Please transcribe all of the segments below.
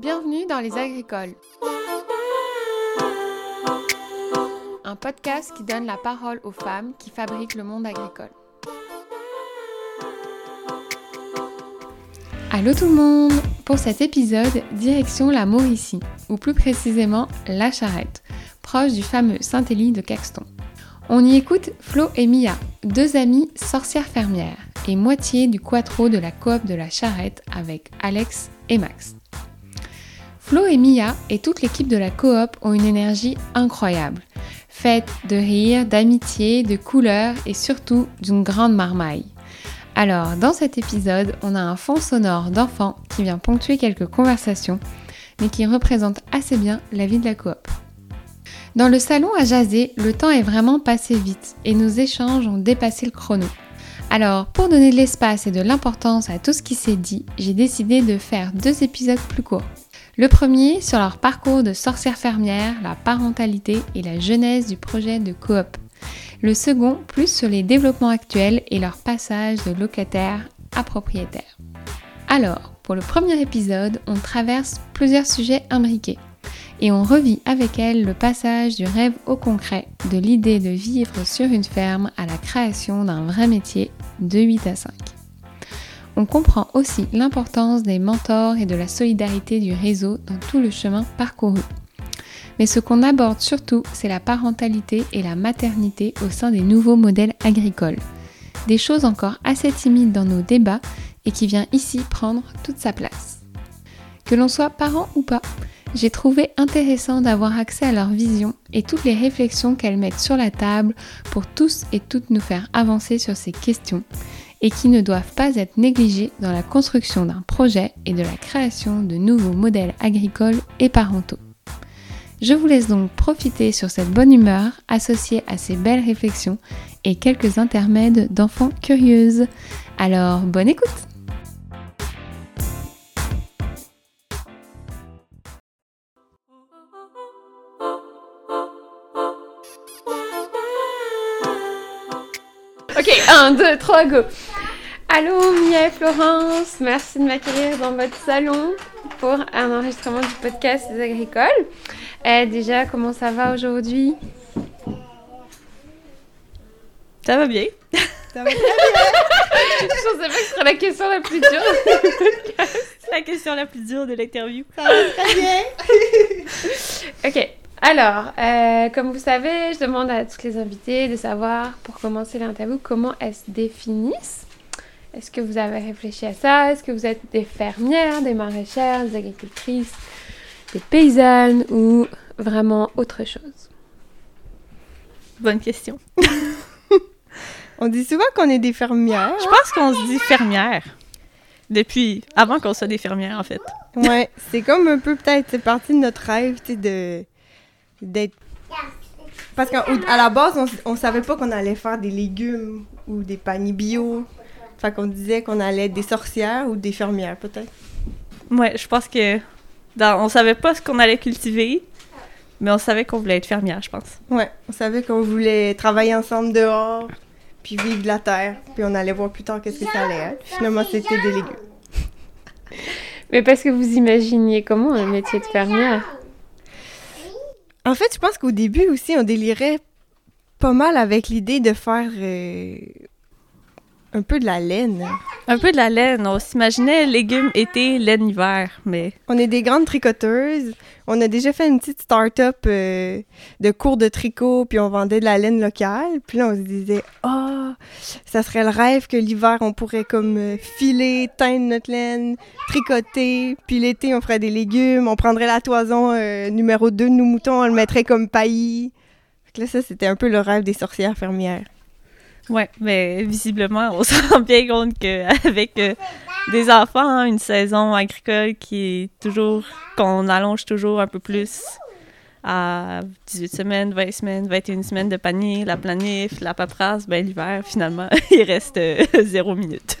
Bienvenue dans Les Agricoles. Un podcast qui donne la parole aux femmes qui fabriquent le monde agricole. Allô tout le monde Pour cet épisode, direction la Mauricie, ou plus précisément la Charrette, proche du fameux Saint-Élie de Caxton. On y écoute Flo et Mia, deux amies sorcières fermières, et moitié du quattro de la coop de la Charrette avec Alex et Max. Flo et Mia et toute l'équipe de la coop ont une énergie incroyable, faite de rire, d'amitié, de couleurs et surtout d'une grande marmaille. Alors, dans cet épisode, on a un fond sonore d'enfants qui vient ponctuer quelques conversations, mais qui représente assez bien la vie de la coop. Dans le salon à jaser, le temps est vraiment passé vite et nos échanges ont dépassé le chrono. Alors, pour donner de l'espace et de l'importance à tout ce qui s'est dit, j'ai décidé de faire deux épisodes plus courts. Le premier sur leur parcours de sorcière fermière, la parentalité et la genèse du projet de coop. Le second plus sur les développements actuels et leur passage de locataire à propriétaire. Alors, pour le premier épisode, on traverse plusieurs sujets imbriqués et on revit avec elle le passage du rêve au concret, de l'idée de vivre sur une ferme à la création d'un vrai métier de 8 à 5. On comprend aussi l'importance des mentors et de la solidarité du réseau dans tout le chemin parcouru. Mais ce qu'on aborde surtout, c'est la parentalité et la maternité au sein des nouveaux modèles agricoles. Des choses encore assez timides dans nos débats et qui vient ici prendre toute sa place. Que l'on soit parent ou pas, j'ai trouvé intéressant d'avoir accès à leur vision et toutes les réflexions qu'elles mettent sur la table pour tous et toutes nous faire avancer sur ces questions et qui ne doivent pas être négligées dans la construction d'un projet et de la création de nouveaux modèles agricoles et parentaux. Je vous laisse donc profiter sur cette bonne humeur associée à ces belles réflexions et quelques intermèdes d'enfants curieuses. Alors, bonne écoute Ok, 1, 2, 3, go Allô Mia et Florence, merci de m'accueillir dans votre salon pour un enregistrement du podcast des agricoles. Eh, déjà, comment ça va aujourd'hui? Ça va bien. Ça va bien. Je pensais pas que ce serait la question la plus dure du podcast. C'est la question la plus dure de l'interview. Ça va très bien. Ok, alors, euh, comme vous savez, je demande à toutes les invités de savoir, pour commencer l'interview, comment elles se définissent. Est-ce que vous avez réfléchi à ça? Est-ce que vous êtes des fermières, des maraîchères, des agricultrices, des paysannes ou vraiment autre chose? Bonne question. On dit souvent qu'on est des fermières. Je pense qu'on se dit fermière. Depuis avant qu'on soit des fermières, en fait. Ouais, c'est comme un peu peut-être c'est partie de notre rêve, tu sais, de d'être. Parce qu'à à la base, on, on savait pas qu'on allait faire des légumes ou des paniers bio. Fait qu'on disait qu'on allait être des sorcières ou des fermières, peut-être. Ouais, je pense que dans, on savait pas ce qu'on allait cultiver, mais on savait qu'on voulait être fermière, je pense. Ouais, on savait qu'on voulait travailler ensemble dehors, puis vivre de la terre, puis on allait voir plus tard qu'est-ce que ça allait être. Finalement, c'était des légumes. Mais parce que vous imaginiez comment un métier de fermière? En fait, je pense qu'au début aussi, on délirait pas mal avec l'idée de faire euh, un peu de la laine. Un peu de la laine. On s'imaginait légumes été, laine hiver, mais On est des grandes tricoteuses. On a déjà fait une petite start-up euh, de cours de tricot, puis on vendait de la laine locale. Puis là, on se disait, ah, ça serait le rêve que l'hiver, on pourrait comme euh, filer, teindre notre laine, tricoter. Puis l'été, on ferait des légumes. On prendrait la toison euh, numéro 2 de nos moutons, on le mettrait comme paillis. Fait que là, ça, c'était un peu le rêve des sorcières fermières. Ouais, mais visiblement, on se rend bien compte qu'avec des enfants, hein, une saison agricole qui est toujours, qu'on allonge toujours un peu plus à 18 semaines, 20 semaines, 21 semaines de panier, la planif, la paperasse, ben l'hiver, finalement, il reste euh, zéro minute.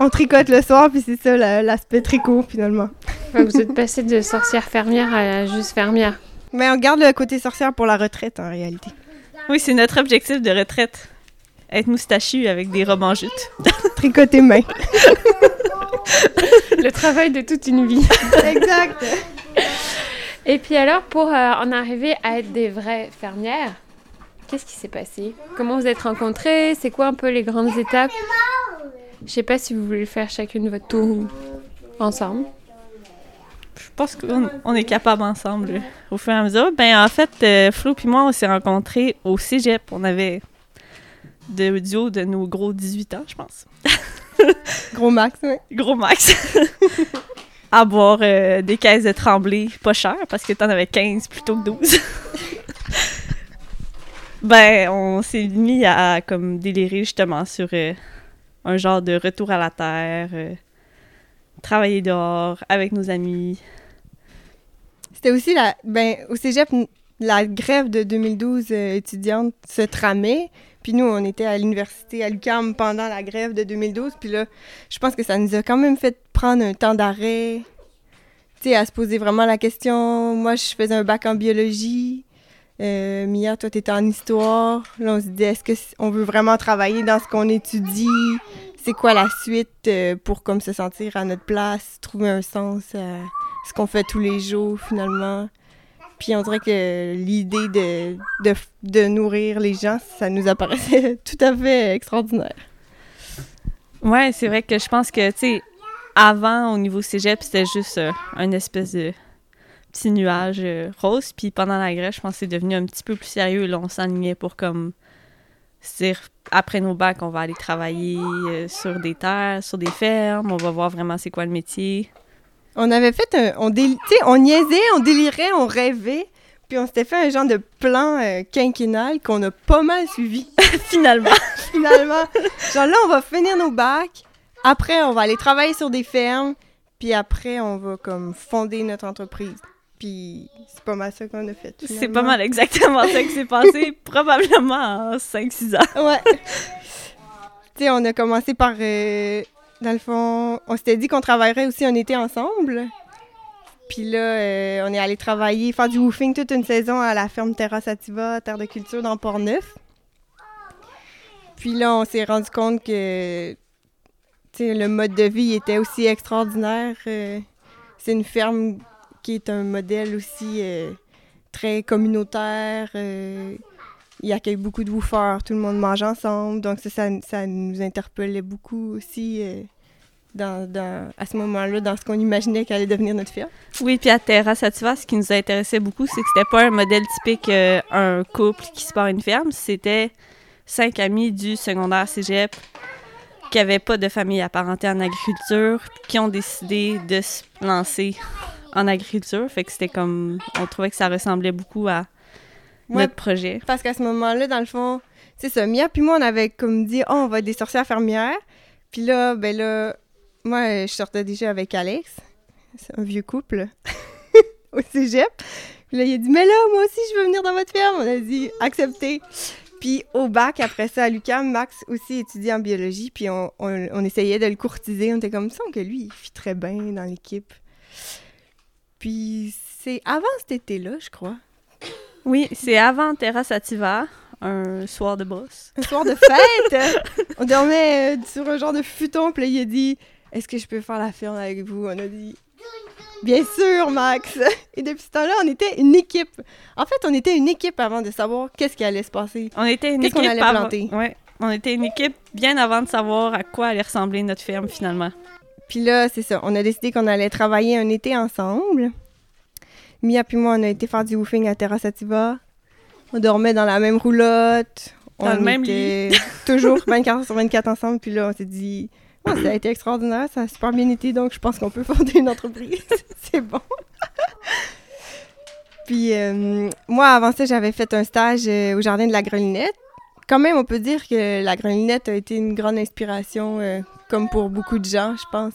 On tricote le soir, puis c'est ça la- l'aspect tricot, finalement. Enfin, Vous êtes passé de sorcière fermière à juste fermière. Mais on garde le côté sorcière pour la retraite, en réalité. Oui, c'est notre objectif de retraite. Être moustachu avec des robes en jute. Tricoter main. Le travail de toute une vie. exact. Et puis alors, pour euh, en arriver à être des vraies fermières, qu'est-ce qui s'est passé? Comment vous êtes rencontrées? C'est quoi un peu les grandes étapes? Je sais pas si vous voulez faire chacune votre tour ensemble. Je pense qu'on on est capable ensemble au fur et à mesure. Ben, en fait, euh, Flo et moi, on s'est rencontrés au cégep. On avait de duo de nos gros 18 ans, je pense. Gros max, oui. Gros max. à boire euh, des caisses de tremblé pas cher parce que t'en avais 15 plutôt que 12. ben, on s'est mis à comme délirer justement sur euh, un genre de retour à la terre, euh, travailler dehors avec nos amis. C'était aussi la. Ben, au cégep, la grève de 2012 euh, étudiante se tramait. Puis nous, on était à l'université à l'UQAM pendant la grève de 2012. Puis là, je pense que ça nous a quand même fait prendre un temps d'arrêt. Tu sais, à se poser vraiment la question. Moi, je faisais un bac en biologie. Euh, Mia, toi, t'étais en histoire. Là, on se disait, est-ce que c- on veut vraiment travailler dans ce qu'on étudie? C'est quoi la suite euh, pour comme se sentir à notre place, trouver un sens à ce qu'on fait tous les jours, finalement? Puis on dirait que l'idée de, de, de nourrir les gens, ça nous apparaissait tout à fait extraordinaire. Ouais, c'est vrai que je pense que, tu sais, avant, au niveau cégep, c'était juste euh, un espèce de petit nuage euh, rose. Puis pendant la grève, je pense que c'est devenu un petit peu plus sérieux. Là, on s'enlignait pour comme dire, après nos bacs, on va aller travailler euh, sur des terres, sur des fermes. On va voir vraiment c'est quoi le métier. On avait fait un. On, déli- tu sais, on niaisait, on délirait, on rêvait. Puis on s'était fait un genre de plan euh, quinquennal qu'on a pas mal suivi, Finalement. finalement. genre là, on va finir nos bacs. Après, on va aller travailler sur des fermes. Puis après, on va comme fonder notre entreprise. Puis c'est pas mal ça qu'on a fait. c'est pas mal exactement ça qui s'est passé, probablement en 5-6 ans. Ouais. tu sais, on a commencé par. euh, dans le fond, on s'était dit qu'on travaillerait aussi un été ensemble. Puis là, euh, on est allé travailler, faire du woofing toute une saison à la ferme Terra Sativa, terre de culture dans Port-Neuf. Puis là, on s'est rendu compte que le mode de vie était aussi extraordinaire. euh, c'est une ferme qui est un modèle aussi euh, très communautaire. Il accueille beaucoup de woofers, tout le monde mange ensemble. Donc ça, ça, nous interpellait beaucoup aussi euh, dans, à ce moment-là, dans ce qu'on imaginait qu'allait devenir notre ferme. Oui, puis à Terra Sativa, ce qui nous intéressait beaucoup, c'est que c'était pas un modèle typique, euh, un couple qui se part une ferme. C'était cinq amis du secondaire cégep qui n'avaient pas de famille apparentée en agriculture, qui ont décidé de se lancer en agriculture. Fait que c'était comme. On trouvait que ça ressemblait beaucoup à Notre projet. Parce qu'à ce moment-là, dans le fond, c'est ça. Mia puis moi, on avait comme dit, oh, on va être des sorcières fermières. Puis là, ben là, moi, je sortais déjà avec Alex. C'est un vieux couple au cégep. Puis là, il a dit, mais là, moi aussi, je veux venir dans votre ferme. On a dit, accepté. Puis au bac, après ça, à l'UQAM, Max aussi étudie en biologie. Puis on, on- on essayait de le courtiser. On était comme ça, que lui, il fit très bien dans l'équipe. Puis c'est avant cet été-là, je crois. Oui, c'est avant Terra Sativa, un soir de brosse. Un soir de fête, on dormait euh, sur un genre de futon, puis il a dit Est-ce que je peux faire la ferme avec vous? On a dit Bien sûr, Max Et depuis ce temps-là, on était une équipe. En fait, on était une équipe avant de savoir qu'est-ce qui allait se passer. On était une qu'on équipe allait avant- planter? Ouais, on était une équipe bien avant de savoir à quoi allait ressembler notre ferme finalement. Puis là, c'est ça, on a décidé qu'on allait travailler un été ensemble. Mia puis moi, on a été faire du woofing à Terra Sativa. On dormait dans la même roulotte. Dans on le même était toujours 24 heures sur 24 ensemble. Puis là, on s'est dit, ça a été extraordinaire, ça a super bien été, donc je pense qu'on peut fonder une entreprise. c'est bon. Puis euh, moi, avant ça, j'avais fait un stage euh, au Jardin de la Grelinette. Quand même, on peut dire que la Grelinette a été une grande inspiration, euh, comme pour beaucoup de gens, je pense,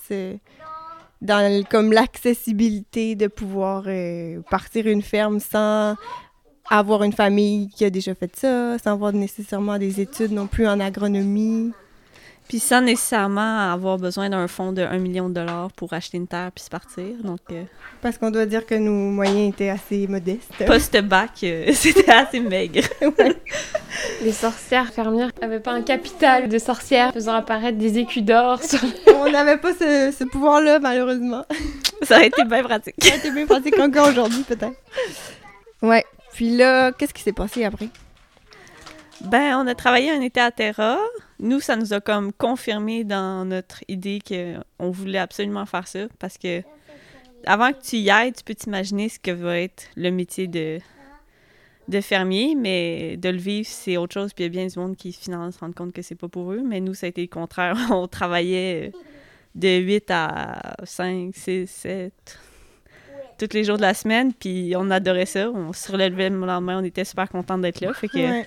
dans comme l'accessibilité de pouvoir euh, partir une ferme sans avoir une famille qui a déjà fait ça, sans avoir nécessairement des études non plus en agronomie. Puis sans nécessairement avoir besoin d'un fonds de 1 million de dollars pour acheter une terre puis se partir. Donc, euh, Parce qu'on doit dire que nos moyens étaient assez modestes. post-bac, euh, c'était assez maigre. Les sorcières fermières n'avaient pas un capital de sorcières faisant apparaître des écus d'or sur On n'avait pas ce, ce pouvoir-là, malheureusement. Ça aurait été bien pratique. Ça a été bien pratique encore aujourd'hui, peut-être. Ouais. Puis là, qu'est-ce qui s'est passé après? Ben, on a travaillé un été à Terra. Nous, ça nous a comme confirmé dans notre idée qu'on voulait absolument faire ça parce que avant que tu y ailles, tu peux t'imaginer ce que va être le métier de, de fermier, mais de le vivre, c'est autre chose. Puis il y a bien du monde qui finalement se rend compte que c'est pas pour eux. Mais nous, ça a été le contraire. On travaillait de 8 à 5, 6, 7, tous les jours de la semaine. Puis on adorait ça. On se relevait le lendemain, on était super contents d'être là. Fait que.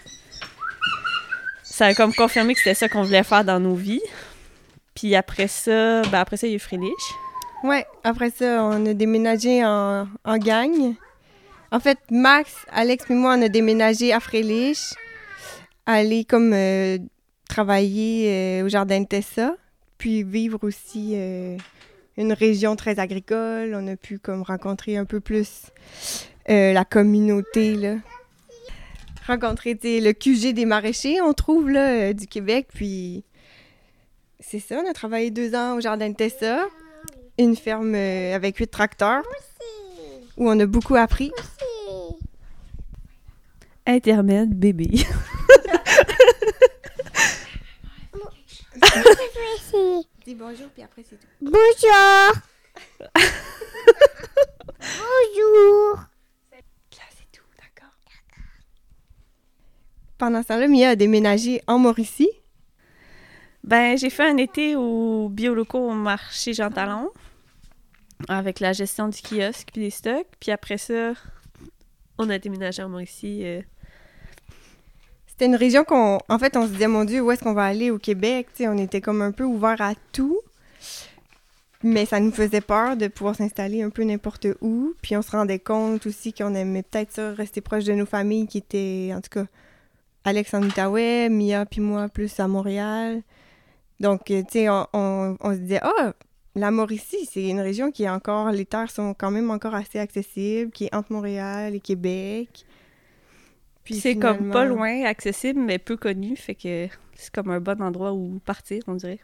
Ça a comme confirmé que c'était ça qu'on voulait faire dans nos vies. Puis après ça, ben après ça, il y a eu Frilich. Ouais, après ça, on a déménagé en, en gang. En fait, Max, Alex et moi, on a déménagé à Frélich, aller comme euh, travailler euh, au jardin de Tessa, puis vivre aussi euh, une région très agricole. On a pu comme rencontrer un peu plus la communauté, là. Rencontrer le QG des maraîchers, on trouve, là, euh, du Québec, puis c'est ça, on a travaillé deux ans au jardin de Tessa une ferme euh, avec huit tracteurs où on a beaucoup appris. Intermède, bébé. Dis bonjour, puis après c'est tout. Bonjour. Bonjour. Là, c'est tout, d'accord. Pendant ce temps-là, Mia a déménagé en Mauricie. Ben, j'ai fait un été au Bioloco au marché Jean Talon avec la gestion du kiosque puis des stocks. Puis après ça, on a déménagé en Mauricie. euh, C'était une région qu'on... En fait, on se disait, mon Dieu, où est-ce qu'on va aller au Québec? On était comme un peu ouvert à tout. Mais ça nous faisait peur de pouvoir s'installer un peu n'importe où. Puis on se rendait compte aussi qu'on aimait peut-être ça, rester proche de nos familles qui étaient, en tout cas, Alex en Outaouais, Mia puis moi plus à Montréal. Donc, euh, tu sais, on, on- on se disait, ah, la Mauricie, c'est une région qui est encore, les terres sont quand même encore assez accessibles, qui est entre Montréal et Québec. Puis c'est comme pas loin, accessible, mais peu connu. Fait que c'est comme un bon endroit où partir, on dirait.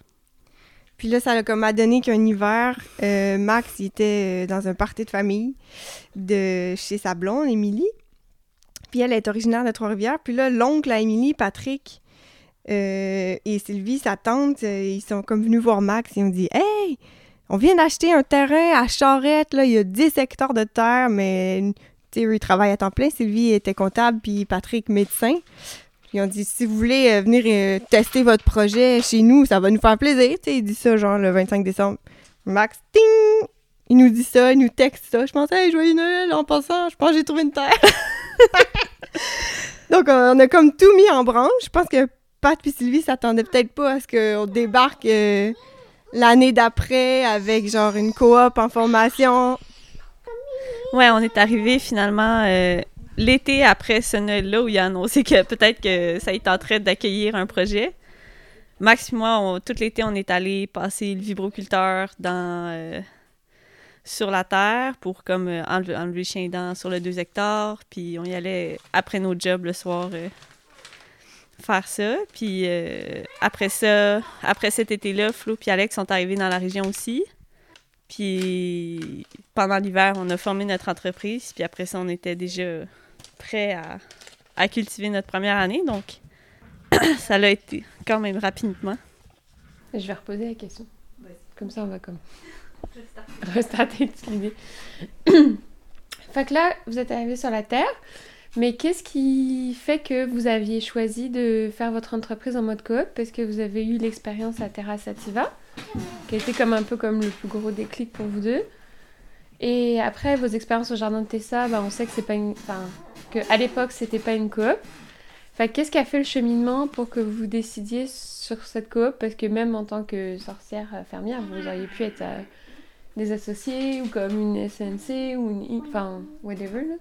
Puis là, ça a comme a donné qu'un hiver, euh, Max, il était euh, dans un party de famille de chez sa blonde, Émilie. Puis elle est originaire de Trois-Rivières. Puis là, l'oncle à Émilie, Patrick euh, et Sylvie, sa tante, euh, ils sont comme venus voir Max. Ils ont dit « Hey, on vient d'acheter un terrain à Charette, là, il y a 10 hectares de terre, mais eux, ils travaillent à temps plein. Sylvie était comptable, puis Patrick, médecin. Ils ont dit, si vous voulez euh, venir tester votre projet chez nous, ça va nous faire plaisir. Tu sais, il dit ça, genre, le 25 décembre. Max, ting! Il nous dit ça, il nous texte ça. Je pensais, hey, joyeux Noël, en passant, je pense que j'ai trouvé une terre. Donc, on a comme tout mis en branche. Je pense que Pat et Sylvie s'attendaient peut-être pas à ce qu'on débarque euh, l'année d'après avec, genre, une coop en formation. Ouais, on est arrivé finalement euh, l'été après ce Noël-là où il a annoncé que peut-être que ça est en train d'accueillir un projet. Max et moi, tout l'été, on est allé passer le vibroculteur dans, euh, sur la terre pour comme euh, enlever, enlever le chien dent sur le 2 hectares. Puis on y allait après nos jobs le soir euh, faire ça. Puis euh, après ça, après cet été-là, Flo et Alex sont arrivés dans la région aussi. Puis pendant l'hiver, on a formé notre entreprise. Puis après ça, on était déjà prêts à, à cultiver notre première année. Donc, ça l'a été quand même rapidement. Je vais reposer la question. Comme ça, on va comme restarter l'idée. fait que là, vous êtes arrivé sur la Terre, mais qu'est-ce qui fait que vous aviez choisi de faire votre entreprise en mode coop? Parce que vous avez eu l'expérience à Terra Sativa, qui a été comme un peu comme le plus gros déclic pour vous deux? Et après vos expériences au jardin de Tessa, bah, on sait que c'est pas une, enfin, que l'époque c'était pas une coop. Que qu'est-ce qui a fait le cheminement pour que vous décidiez sur cette coop? Parce que même en tant que sorcière euh, fermière, vous auriez pu être euh, des associés ou comme une SNC ou une... Enfin, whatever. là.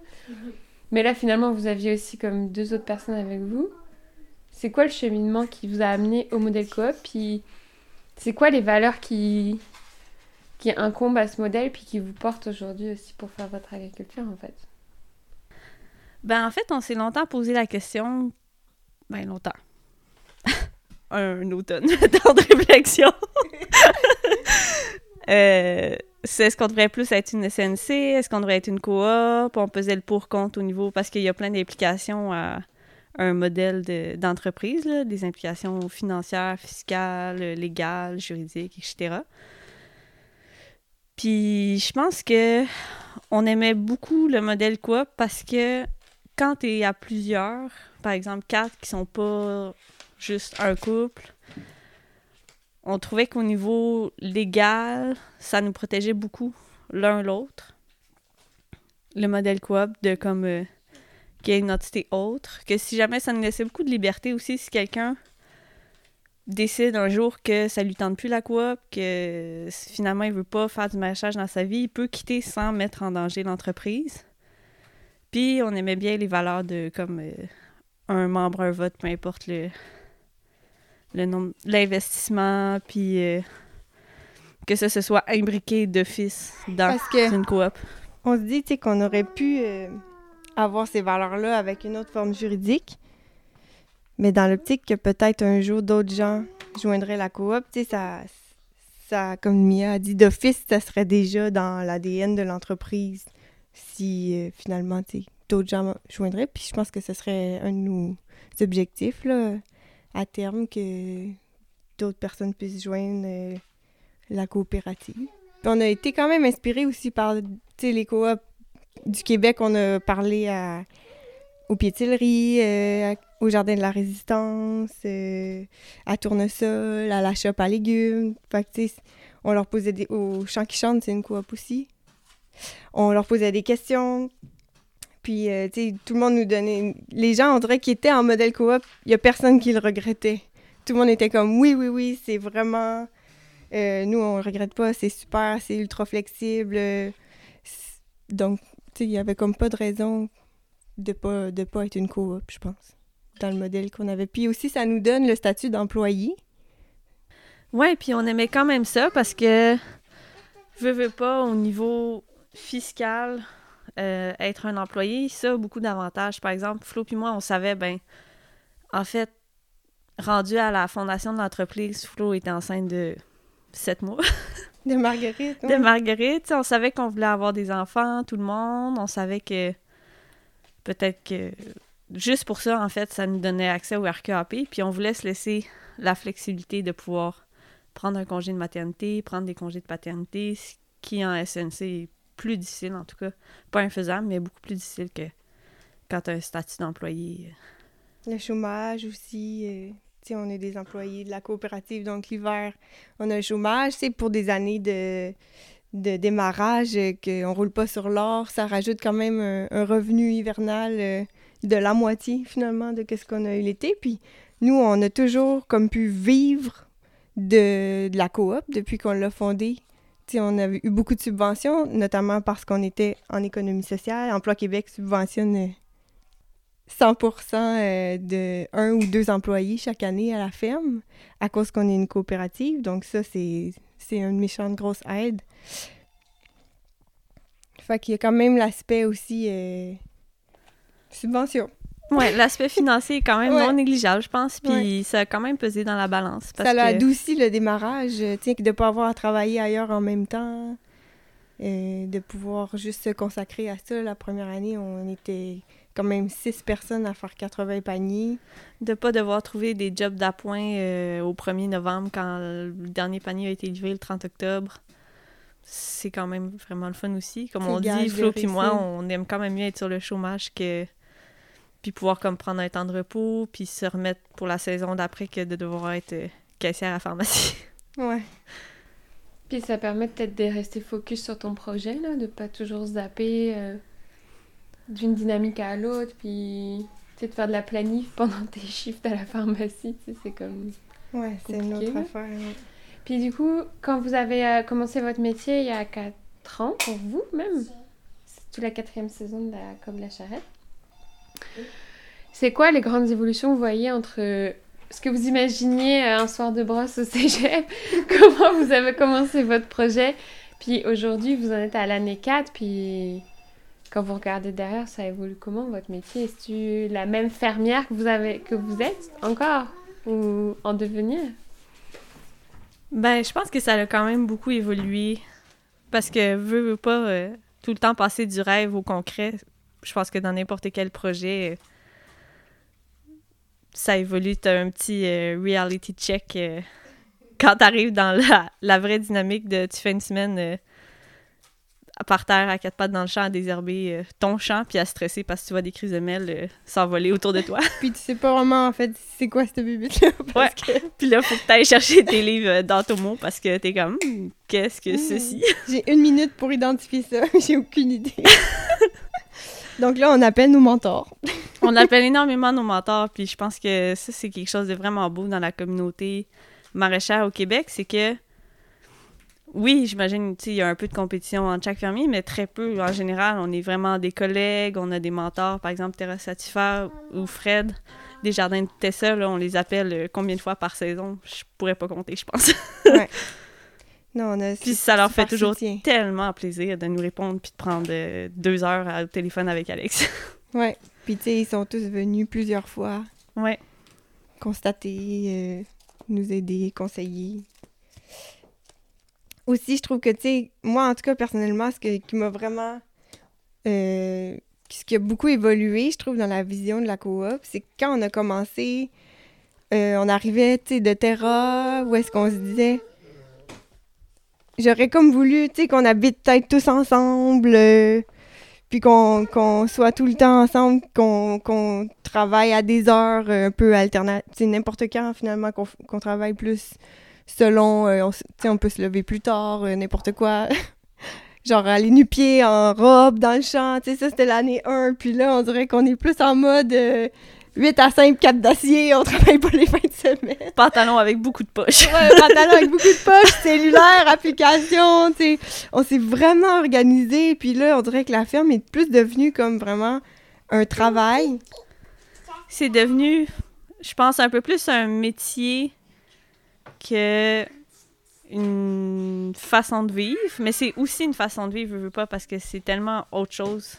Mais là, finalement, vous aviez aussi comme deux autres personnes avec vous. C'est quoi le cheminement qui vous a amené au modèle coop? Puis C'est quoi les valeurs qui, qui incombent à ce modèle puis qui vous portent aujourd'hui aussi pour faire votre agriculture en fait? Ben en fait, on s'est longtemps posé la question. Ben longtemps. Un automne temps de réflexion. Euh, est-ce qu'on devrait plus être une SNC? Est-ce qu'on devrait être une coop? On pesait le pour-compte au niveau parce qu'il y a plein d'implications à un modèle de- d'entreprise, des implications financières, fiscales, légales, juridiques, etc. Puis je pense que on aimait beaucoup le modèle coop parce que quand tu es à plusieurs, par exemple quatre qui sont pas juste un couple, on trouvait qu'au niveau légal, ça nous protégeait beaucoup l'un l'autre. Le modèle coop de comme euh, qu'il y ait une entité autre, que si jamais ça nous laissait beaucoup de liberté aussi si quelqu'un décide un jour que ça lui tente plus la coop, que finalement il veut pas faire du maraîchage dans sa vie, il peut quitter sans mettre en danger l'entreprise. Puis on aimait bien les valeurs de comme euh, un membre, un vote, peu importe le, le nombre, l'investissement, puis euh, que ça se soit imbriqué d'office dans Parce que une coop. on se dit qu'on aurait pu euh, avoir ces valeurs-là avec une autre forme juridique, mais dans l'optique que peut-être un jour d'autres gens joindraient la coop, tu sais, ça, ça, comme Mia a dit, d'office, ça serait déjà dans l'ADN de l'entreprise si euh, finalement d'autres gens joindraient. Puis je pense que ce serait un de nos objectifs là, à terme que d'autres personnes puissent joindre euh, la coopérative. On a été quand même inspiré aussi par les coops du Québec. On a parlé à, aux piétilleries, euh, au Jardin de la Résistance, euh, à Tournesol, à la shop à légumes. Fait que, on leur posait des... Au Chant qui chante, c'est une coop aussi. On leur posait des questions. Puis, euh, tu sais, tout le monde nous donnait... Les gens, on dirait qu'ils étaient en modèle coop. Il y a personne qui le regrettait. Tout le monde était comme, oui, oui, oui, c'est vraiment... euh, nous, on le regrette pas, c'est super, c'est ultra flexible. donc, tu sais, il y avait comme pas de raison de pas, de pas être une coop, je pense, dans le modèle qu'on avait. Puis aussi, ça nous donne le statut d'employé. Ouais, puis on aimait quand même ça parce que, veux, veux pas, au niveau fiscal, euh, être un employé, ça a beaucoup d'avantages. Par exemple, Flo puis moi, on savait, ben, en fait, rendu à la fondation de l'entreprise, Flo était enceinte de sept mois. De Marguerite. de. Marguerite. On savait qu'on voulait avoir des enfants, tout le monde. On savait que peut-être que juste pour ça, en fait, ça nous donnait accès au RQAP. Puis on voulait se laisser la flexibilité de pouvoir prendre un congé de maternité, prendre des congés de paternité, ce qui en SNC est plus difficile, en tout cas. Pas infaisable, mais beaucoup plus difficile que quand tu as un statut d'employé. Le chômage aussi. euh, on est des employés de la coopérative, donc l'hiver, on a le chômage. C'est pour des années de, de démarrage, euh, qu'on roule pas sur l'or, ça rajoute quand même un, un revenu hivernal euh, de la moitié, finalement, de ce qu'on a eu l'été. Puis nous, on a toujours comme pu vivre de la coop depuis qu'on l'a fondée. On avait eu beaucoup de subventions, notamment parce qu'on était en économie sociale. Emploi Québec subventionne euh, 100% euh, de un ou deux employés chaque année à la ferme à cause qu'on est une coopérative. Donc ça, c'est c'est une méchante grosse aide. Fait qu'il y a quand même l'aspect aussi euh, subvention. Ouais, l'aspect financier est quand même Ouais. non négligeable, je pense. Puis ça a quand même pesé dans la balance. Parce ça l'a que... adouci le démarrage, euh, tu sais, que de ne pas avoir à travailler ailleurs en même temps, euh, de pouvoir juste se consacrer à ça. La première année, on était quand même six personnes à faire 80 paniers. de pas devoir trouver des jobs d'appoint euh, au 1er novembre quand le dernier panier a été livré le 30 octobre. C'est quand même vraiment le fun aussi. Comme on dit, Flo puis moi, on aime quand même mieux être sur le chômage que puis pouvoir comme prendre un temps de repos puis se remettre pour la saison d'après que de devoir être euh, caissière à la pharmacie. Ouais. Puis ça permet peut-être de rester focus sur ton projet, là, de pas toujours zapper euh, d'une dynamique à l'autre, puis de faire de la planif pendant tes shifts à la pharmacie, tu sais, c'est comme... Ouais, c'est une autre là. affaire. ouais. Puis du coup, quand vous avez euh, commencé votre métier il y a 4 ans, pour vous même, c'est toute la quatrième saison de la Comme la Charrette, c'est quoi les grandes évolutions que vous voyez entre ce que vous imaginiez euh, un soir de brosse au cégep, comment vous avez commencé votre projet, puis aujourd'hui vous en êtes à l'année 4, puis quand vous regardez derrière, ça évolue comment votre métier? Est-ce la même fermière que vous, avez, que vous êtes encore ou en devenir? Ben, je pense que ça a quand même beaucoup évolué parce que veux, veux pas euh, tout le temps passer du rêve au concret. Je pense que dans n'importe quel projet, euh, ça évolue. Tu as un petit euh, reality check quand tu arrives dans la, la, vraie dynamique de tu fais une semaine par terre à quatre pattes dans le champ à désherber euh, ton champ puis à stresser parce que tu vois des chrysomèles euh, s'envoler autour de toi. puis tu sais pas vraiment en fait c'est quoi cette bébite là Ouais. puis là faut que tu ailles chercher tes livres euh, dans ton mot parce que t'es comme hmm, qu'est-ce que hmm. ceci? J'ai une minute pour identifier ça, j'ai aucune idée. Donc là on appelle nos mentors. on appelle énormément nos mentors puis je pense que ça c'est quelque chose de vraiment beau dans la communauté maraîchère au Québec, c'est que oui, j'imagine, il y a un peu de compétition entre chaque fermier, mais très peu. En général, on est vraiment des collègues, on a des mentors, par exemple Terra Satifar ou Fred, des jardins de Tessa, on les appelle euh, combien de fois par saison? Je pourrais pas compter, je pense. ouais. Non, on a, puis ça leur fait toujours tellement plaisir de nous répondre puis de prendre euh, deux heures au téléphone avec Alex. ouais. Puis tu sais, ils sont tous venus plusieurs fois. Ouais. Constater, euh, nous aider, conseiller aussi, je trouve que, tu sais, moi, en tout cas, personnellement, ce qui m'a vraiment. Euh, ce qui a beaucoup évolué, je trouve, dans la vision de la coop, c'est que quand on a commencé, on arrivait, tu sais, de Terra, où est-ce qu'on se disait. J'aurais comme voulu, tu sais, qu'on habite peut-être tous ensemble, euh, puis qu'on soit tout le temps ensemble, qu'on travaille à des heures un peu alternatives, n'importe quand, finalement, qu'on travaille plus selon, euh, on, on peut se lever plus tard, euh, n'importe quoi. Genre aller nu-pied en robe dans le champ, tu sais, ça c'était l'année 1. Puis là, on dirait qu'on est plus en mode 8 euh, à 5, 4 d'acier, on travaille pas les fins de semaine. Pantalon avec beaucoup de poches. ouais, pantalon avec beaucoup de poches, cellulaire, application, tu sais. On s'est vraiment organisé. Puis là, on dirait que la ferme est plus devenue comme vraiment un travail. C'est devenu, je pense, un peu plus un métier que une façon de vivre, mais c'est aussi une façon de vivre, je veux pas, parce que c'est tellement autre chose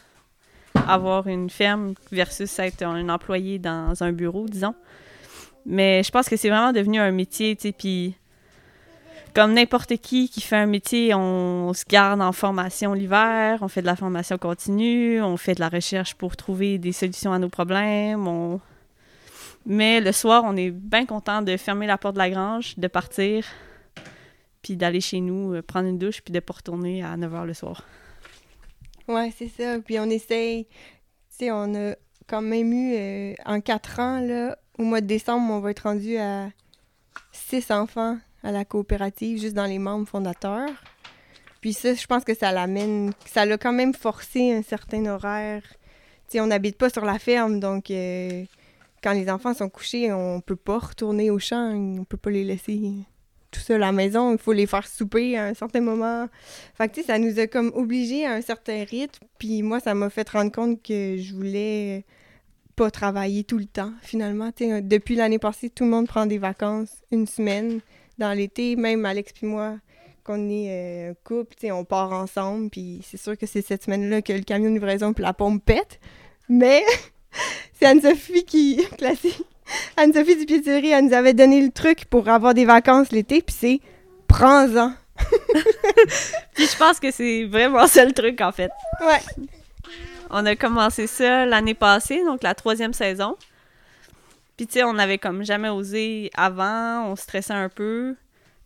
avoir une ferme versus être un employé dans un bureau, disons. Mais je pense que c'est vraiment devenu un métier, puis comme n'importe qui qui fait un métier, on, se garde en formation l'hiver, on fait de la formation continue, on fait de la recherche pour trouver des solutions à nos problèmes, mais le soir, on est bien content de fermer la porte de la grange, de partir, puis d'aller chez nous, euh, prendre une douche, puis de pas retourner à 9 h le soir. Ouais, c'est ça. Puis on essaye. Tu sais, on a quand même eu, euh, en quatre ans, là, au mois de décembre, on va être rendu à six enfants à la coopérative, juste dans les membres fondateurs. Puis ça, je pense que ça l'amène, ça l'a quand même forcé un certain horaire. Tu sais, on n'habite pas sur la ferme, donc euh, quand les enfants sont couchés, on peut pas retourner au champ, on peut pas les laisser tout seuls à la maison, il faut les faire souper à un certain moment. Fait que, tu sais, ça nous a comme obligés à un certain rythme, puis moi, ça m'a fait rendre compte que je voulais pas travailler tout le temps, finalement. depuis l'année passée, tout le monde prend des vacances une semaine dans l'été, même Alex puis moi, qu'on est euh, couple, on part ensemble, puis c'est sûr que c'est cette semaine-là que le camion de livraison puis la pompe pète, mais... c'est Anne-Sophie qui. Classique. Anne-Sophie du Piéturie, elle nous avait donné le truc pour avoir des vacances l'été, puis c'est prends-en. puis je pense que c'est vraiment ça le truc, en fait. Ouais. On a commencé ça l'année passée, donc la troisième saison. Puis, tu sais, on avait comme jamais osé avant, on stressait un peu.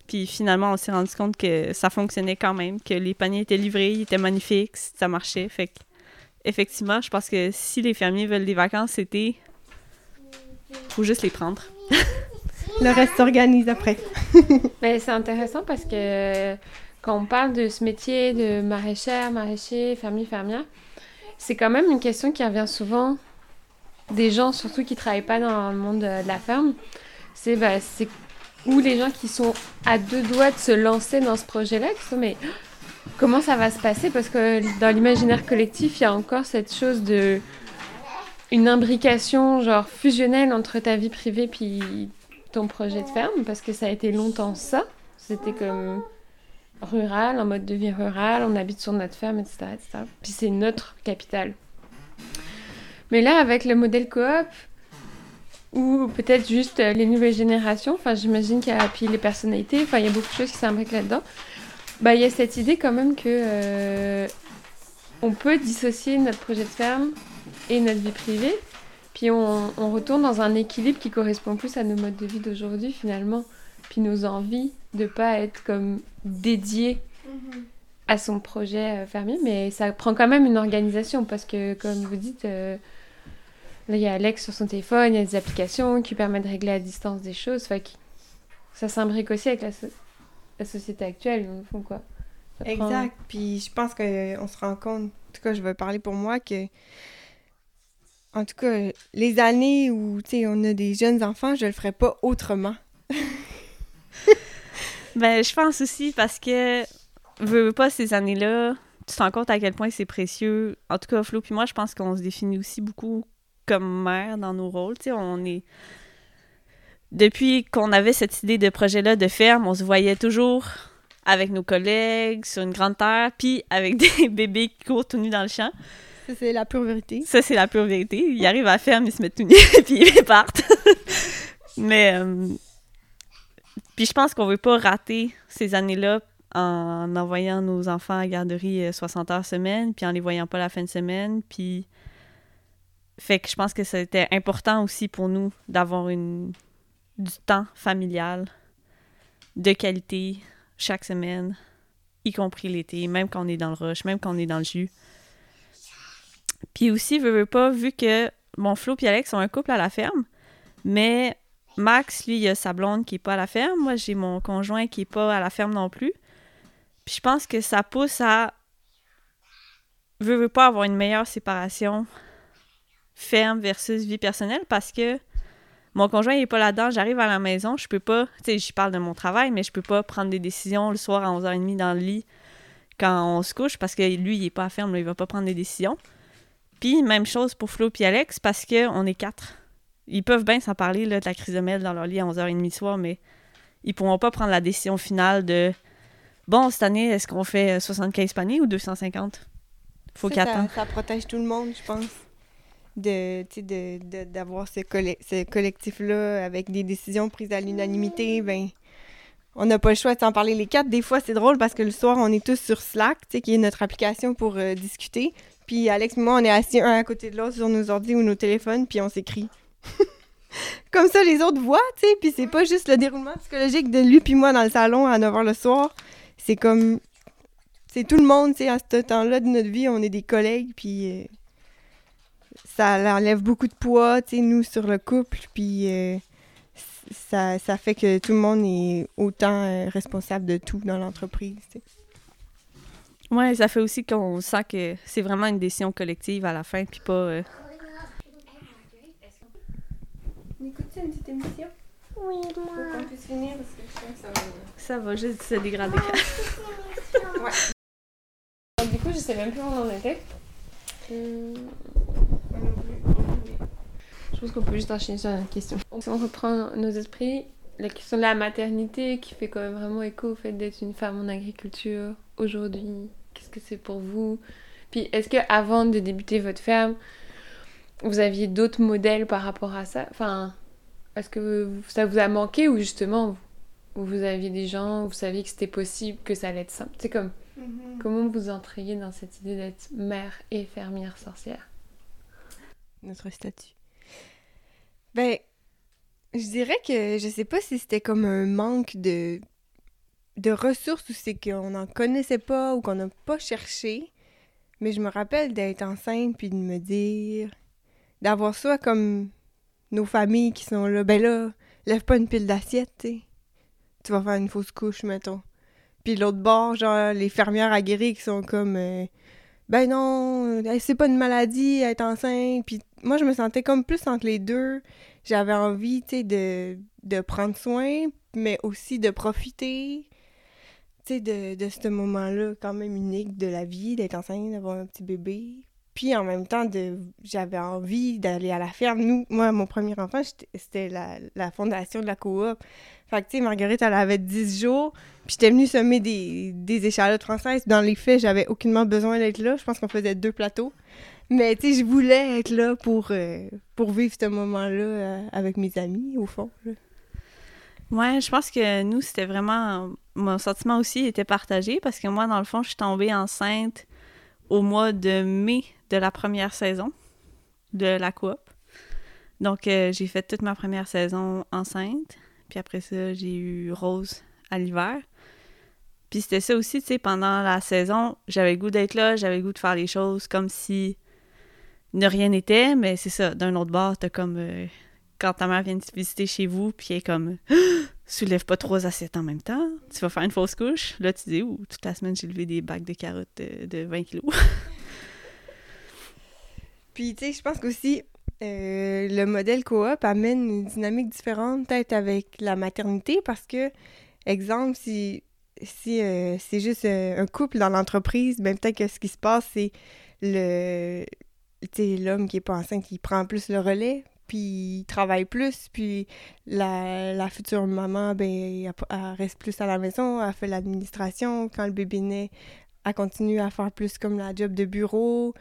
Puis finalement, on s'est rendu compte que ça fonctionnait quand même, que les paniers étaient livrés, ils étaient magnifiques, ça marchait. Fait que effectivement, je pense que si les fermiers veulent des vacances c'était faut juste les prendre. Le reste s'organise après. Mais c'est intéressant parce que quand on parle de ce métier de maraîchère, maraîcher, fermier, fermière, c'est quand même une question qui revient souvent des gens, surtout qui travaillent pas dans le monde de la ferme. C'est bah, où les gens qui sont à deux doigts de se lancer dans ce projet-là, qui sont mais Comment ça va se passer? Parce que dans l'imaginaire collectif, il y a encore cette chose de une imbrication genre fusionnelle entre ta vie privée puis ton projet de ferme Parce que ça a été longtemps ça. C'était comme rural, en mode de vie rural, on habite sur notre ferme, etc. etc. Puis c'est notre capitale. Mais là, avec le modèle coop, ou peut-être juste euh, les nouvelles générations, enfin j'imagine qu'il y a puis les personnalités, enfin il y a beaucoup de choses qui s'imbriquent là-dedans. Bah il y a cette idée quand même que euh, on peut dissocier notre projet de ferme et notre vie privée, puis on, on retourne dans un équilibre qui correspond plus à nos modes de vie d'aujourd'hui finalement, puis nos envies de pas être comme dédié à son projet euh, fermier, mais ça prend quand même une organisation parce que comme vous dites. euh, Là, il y a Alex sur son téléphone, il y a des applications qui permettent de régler à distance des choses. Que ça s'imbrique aussi avec la, so- la société actuelle, fond, quoi. Ça prend- Exact. Puis je pense qu'on se rend compte, en tout cas, je vais parler pour moi, que, en tout cas, les années où, on a des jeunes enfants, je le ferais pas autrement. Ben, je pense aussi parce que, veux, veux pas, ces années-là, tu te rends compte à quel point c'est précieux. En tout cas, Flo puis moi, je pense qu'on se définit aussi beaucoup comme mère dans nos rôles. Tu sais, on est... Depuis qu'on avait cette idée de projet-là de ferme, on se voyait toujours avec nos collègues sur une grande terre, puis avec des bébés qui courent tout nus dans le champ. Ça, c'est la pure vérité. Ça, c'est la pure vérité. Ils arrivent à la ils se mettent tout nus, puis ils partent. Mais... euh, Puis je pense qu'on veut pas rater ces années-là en envoyant nos enfants à la garderie euh, 60 heures semaine, puis en les voyant pas la fin de semaine, puis... Fait que je pense que c'était important aussi pour nous d'avoir une du temps familial de qualité chaque semaine, y compris l'été, même quand on est dans le rush, même quand on est dans le jus. Puis aussi, veux, veux pas, vu que mon Flo et Alex sont un couple à la ferme, mais Max, lui, il a sa blonde qui est pas à la ferme. Moi, j'ai mon conjoint qui est pas à la ferme non plus. Puis je pense que ça pousse à veux, veux pas avoir une meilleure séparation ferme versus vie personnelle parce que mon conjoint il est pas là-dedans, j'arrive à la maison, je peux pas, tu sais, je parle de mon travail, mais je peux pas prendre des décisions le soir à 11h30 dans le lit quand on se couche parce que lui, il est pas à ferme, là, il va pas prendre des décisions. Puis même chose pour Flo et Alex parce que on est quatre. Ils peuvent bien s'en parler là, de la crise de mêle dans leur lit à 11h30 le soir, mais ils pourront pas prendre la décision finale de bon, cette année, est-ce qu'on fait 75 paniers ou 250 Faut Ça, ça, ça protège tout le monde, je pense. De, d'avoir ce, colle- ce collectif-là avec des décisions prises à l'unanimité, ben, on n'a pas le choix de s'en parler les quatre. Des fois, c'est drôle parce que le soir, on est tous sur Slack, qui est notre application pour euh, discuter. Puis Alex et moi, on est assis un à côté de l'autre sur nos ordi ou nos téléphones, puis on s'écrit. Comme ça, les autres voient, tu sais, puis c'est pas juste le déroulement psychologique de lui puis moi dans le salon à 9h le soir. C'est comme... C'est tout le monde, tu sais, à ce temps-là de notre vie, on est des collègues, puis... euh, ça enlève beaucoup de poids, tu sais, nous, sur le couple, puis euh, ça, ça fait que tout le monde est autant euh, responsable de tout dans l'entreprise, tu sais. Ouais, ça fait aussi qu'on sent que c'est vraiment une décision collective à la fin, puis pas. euh, On écoute ça, une petite émission? Oui, moi. qu'on puisse finir, parce que je sens que ça va... Ça va juste se dégrader. Du coup, je sais même plus où on en était. Hum, Je pense qu'on peut juste enchaîner sur une question. Si on reprend nos esprits, la question de la maternité qui fait quand même vraiment écho au fait d'être une femme en agriculture aujourd'hui, que c'est pour vous? Puis est-ce que avant de débuter votre ferme, vous aviez d'autres modèles par rapport à ça? Enfin, est-ce que vous- ça vous a manqué ou justement vous, vous aviez des gens, vous saviez que c'était possible, que ça allait être simple? C'est comme Comment vous entriez dans cette idée d'être mère et fermière sorcière? Notre statut. Ben, je dirais que je sais pas si c'était comme un manque de, de ressources ou c'est qu'on n'en connaissait pas ou qu'on n'a pas cherché. Mais je me rappelle d'être enceinte puis de me dire, d'avoir ça comme nos familles qui sont là. Ben là, lève pas une pile d'assiettes, tu vas faire une fausse couche, mettons. Puis de l'autre bord, genre, les fermières aguerries qui sont comme. euh, ben non, c'est pas une maladie, être enceinte. Puis moi, je me sentais comme plus entre les deux. J'avais envie, tu sais, de prendre soin, mais aussi de profiter, de, ce moment-là quand même unique de la vie, d'être enceinte, d'avoir un petit bébé. Puis en même temps, de, j'avais envie d'aller à la ferme. Nous, moi, mon premier enfant, c'était la, fondation de la coop. Fait que, tu sais, Marguerite, elle avait 10 jours. Puis j'étais venue semer des, des échalotes françaises. Dans les faits, j'avais aucunement besoin d'être là. Je pense qu'on faisait deux plateaux. Mais, tu sais, je voulais être là pour, euh, vivre ce moment-là euh, avec mes amis, au fond. Ouais, je pense que nous, c'était vraiment. Mon sentiment aussi était partagé parce que moi, dans le fond, je suis tombée enceinte au mois de mai de la première saison de la coop. Donc, euh, j'ai fait toute ma première saison enceinte. Puis après ça, j'ai eu Rose à l'hiver. Puis c'était ça aussi, tu sais, pendant la saison, j'avais le goût d'être là, j'avais le goût de faire les choses comme si ne rien n'était, mais c'est ça, d'un autre bord, t'as comme. euh, quand ta mère vient te visiter chez vous, puis elle est comme soulève pas trois assiettes en même temps, tu vas faire une fausse couche. Là, tu dis, ouh, toute la semaine, j'ai levé des bacs de carottes de, de 20 kilos. Puis, tu sais, je pense qu'aussi, euh, le modèle coop amène une dynamique différente, peut-être avec la maternité, parce que, exemple, si, si euh, c'est juste euh, un couple dans l'entreprise, ben peut-être que ce qui se passe, c'est le. L'homme qui est pas enceinte, il prend plus le relais, puis il travaille plus, puis la, future maman, ben, elle, reste plus à la maison, elle fait l'administration. Quand le bébé naît, elle continue à faire plus comme la job de bureau.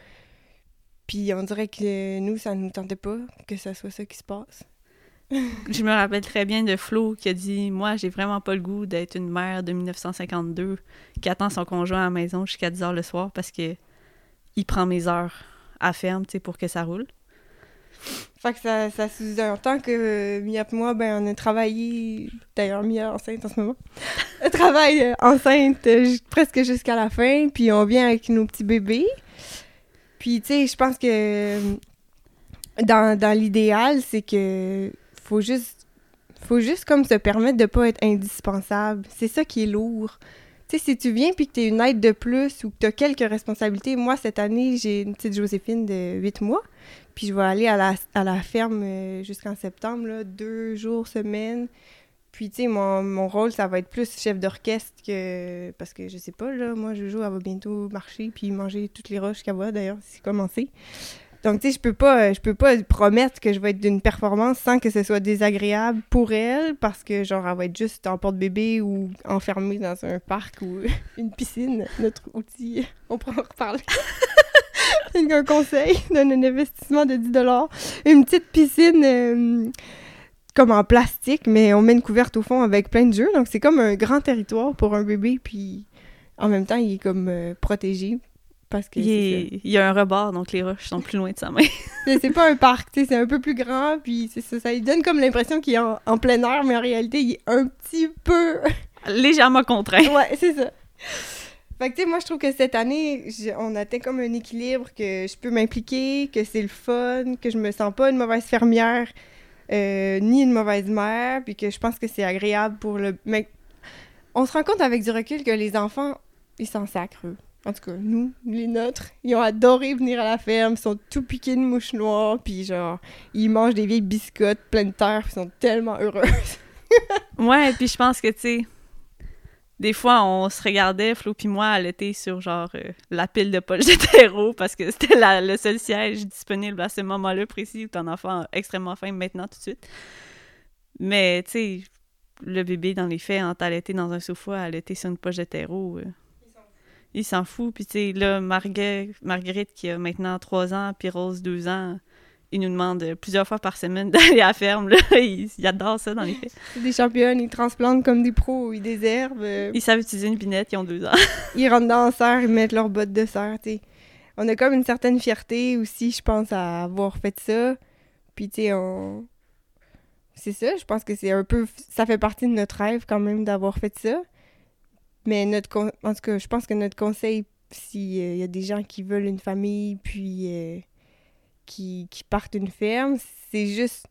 Puis on dirait que nous, ça nous tentait pas que ça soit ça qui se passe. Je me rappelle très bien de Flo qui a dit Moi, j'ai vraiment pas le goût d'être une mère de 1952 qui attend son conjoint à la maison jusqu'à 10 heures le soir parce que il prend mes heures à ferme, pour que ça roule. Fait que ça, ça sous-entend que euh, Mia et moi, ben, on a travaillé. D'ailleurs, Mia enceinte en ce moment. Elle travaille euh, enceinte euh, presque jusqu'à la fin, puis on vient avec nos petits bébés. Puis, tu sais, je pense que dans, dans l'idéal, c'est que faut juste. Faut juste comme se permettre de pas être indispensable. C'est ça qui est lourd. Tu sais, si tu viens puis que tu es une aide de plus ou que tu as quelques responsabilités, moi, cette année, j'ai une petite Joséphine de 8 mois. Puis je vais aller à la, à la ferme euh, jusqu'en septembre, là, deux jours, semaine. Puis, tu sais, mon, mon rôle, ça va être plus chef d'orchestre que... Parce que, je sais pas, là, moi, Jojo, elle va bientôt marcher puis manger toutes les roches qu'elle voit, d'ailleurs, c'est commencé. Donc, tu sais, je peux pas, euh, je peux pas promettre que je vais être d'une performance sans que ce soit désagréable pour elle, parce que, genre, elle va être juste en porte-bébé ou enfermée dans un parc ou une piscine, notre outil. On pourra en reparler. un conseil d'un investissement de 10 Une petite piscine euh, comme en plastique, mais on met une couverte au fond avec plein de jeux. Donc, c'est comme un grand territoire pour un bébé, puis en même temps, il est comme euh, protégé. Parce que Il, est- il y a un rebord, donc les roches sont plus loin de sa main. c'est pas un parc, c'est un peu plus grand, puis c'est ça, ça lui donne comme l'impression qu'il est en, en plein air, mais en réalité, il est un petit peu Légèrement contraint. Ouais, c'est ça. Fait que, tu sais, moi, je trouve que cette année, on atteint comme un équilibre que je peux m'impliquer, que c'est le fun, que je me sens pas une mauvaise fermière, euh, ni une mauvaise mère, puis que je pense que c'est agréable pour le... Mais on se rend compte avec du recul que les enfants, ils s'en sacrent. En tout cas, nous, les nôtres, ils ont adoré venir à la ferme, ils sont tout piqués de mouches noires, puis genre, ils mangent des vieilles biscottes pleines de terre, puis ils sont tellement heureux. Ouais, puis je pense que, tu sais, des fois, on se regardait, Flo puis moi, à l'été sur, genre, euh, la pile de poches de terreau parce que c'était le seul siège disponible à ce moment-là précis où ton enfant a extrêmement faim maintenant, tout de suite. Mais, tu sais, le bébé, dans les faits, en allaité dans un sofa, allaité sur une poche de terreau, euh, il s'en fout. Puis, tu sais, là, Marguerite, Marguerite, qui a maintenant trois ans, puis Rose, deux ans, il nous demande plusieurs fois par semaine d'aller à la ferme, là. il, il adore ça, dans les faits. C'est des championnes, ils transplantent comme des pros, ils désherbent. euh, Ils savent utiliser une binette, ils ont deux ans. ils rentrent dans la serre, ils mettent leurs bottes de serre, tu. On a comme une certaine fierté aussi, je pense, à avoir fait ça. Puis, tu sais, on... C'est ça, je pense que c'est un peu... Ça fait partie de notre rêve, quand même, d'avoir fait ça. Mais notre... con- En tout cas, je pense que notre conseil, s'il y a des gens qui veulent une famille, puis euh, qui, partent d'une ferme, c'est juste...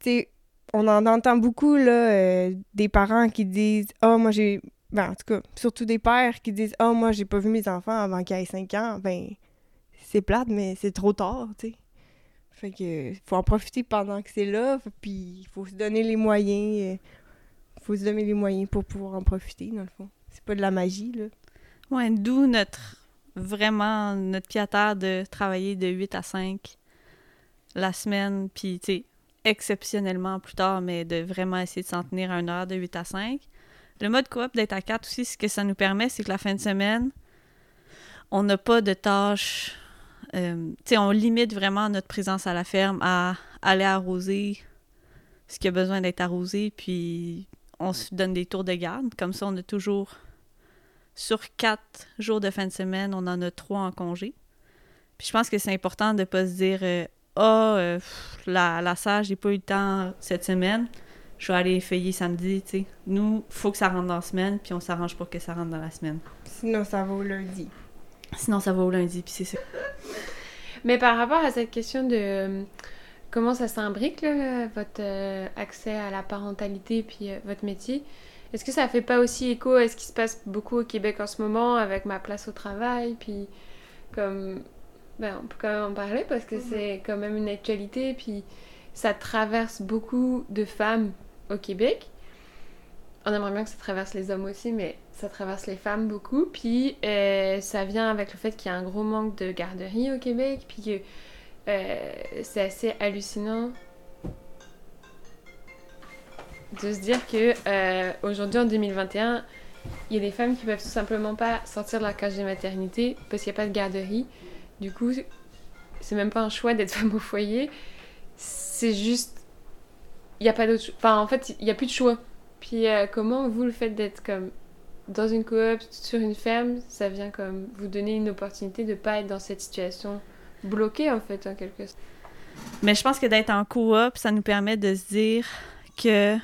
Tu sais, on en entend beaucoup, là, euh, des parents qui disent « Ah, moi, j'ai... » Ben, en tout cas, surtout des pères qui disent « Ah, moi, j'ai pas vu mes enfants avant qu'ils aient 5 ans. » Ben, c'est plate, mais c'est trop tard, tu sais. Fait que faut en profiter pendant que c'est là, puis il faut se donner les moyens. euh, faut se donner les moyens pour pouvoir en profiter, dans le fond. C'est pas de la magie, là. Ouais, d'où notre vraiment notre pied de travailler de 8 à 5 la semaine, puis, tu sais, exceptionnellement plus tard, mais de vraiment essayer de s'en tenir à une heure de 8 à 5. Le mode coop d'être à 4 aussi, ce que ça nous permet, c'est que la fin de semaine, on n'a pas de tâches. euh, tu sais, on limite vraiment notre présence à la ferme à aller arroser ce qui a besoin d'être arrosé, puis on se donne des tours de garde. Comme ça, on a toujours. Sur quatre jours de fin de semaine, on en a trois en congé. Puis je pense que c'est important de ne pas se dire euh, Ah, euh, pff, la, la sage, j'ai pas eu le temps cette semaine. Je vais aller effeuiller samedi, tu sais. Nous, faut que ça rentre dans la semaine, puis on s'arrange pour que ça rentre dans la semaine. Sinon, ça va au lundi. Sinon, ça va au lundi, puis c'est ça. Mais par rapport à cette question de euh, comment ça s'imbrique, là, votre euh, accès à la parentalité puis euh, votre métier, est-ce que ça fait pas aussi écho à ce qui se passe beaucoup au Québec en ce moment avec ma place au travail Puis, comme. Ben, on peut quand même en parler parce que c'est quand même une actualité, puis ça traverse beaucoup de femmes au Québec. On aimerait bien que ça traverse les hommes aussi, mais ça traverse les femmes beaucoup. Puis euh, ça vient avec le fait qu'il y a un gros manque de garderies au Québec, puis que euh, c'est assez hallucinant de se dire que euh, aujourd'hui en 2021, il y a des femmes qui peuvent tout simplement pas sortir de leur cage de maternité parce qu'il n'y a pas de garderie. Du coup, c'est même pas un choix d'être femme au foyer, c'est juste il n'y a pas d'autre enfin en fait il n'y a plus de choix. Puis euh, comment vous le fait d'être comme dans une coop sur une ferme, ça vient comme vous donner une opportunité de pas être dans cette situation bloquée en fait en quelque sorte? Mais je pense que d'être en coop, ça nous permet de se dire que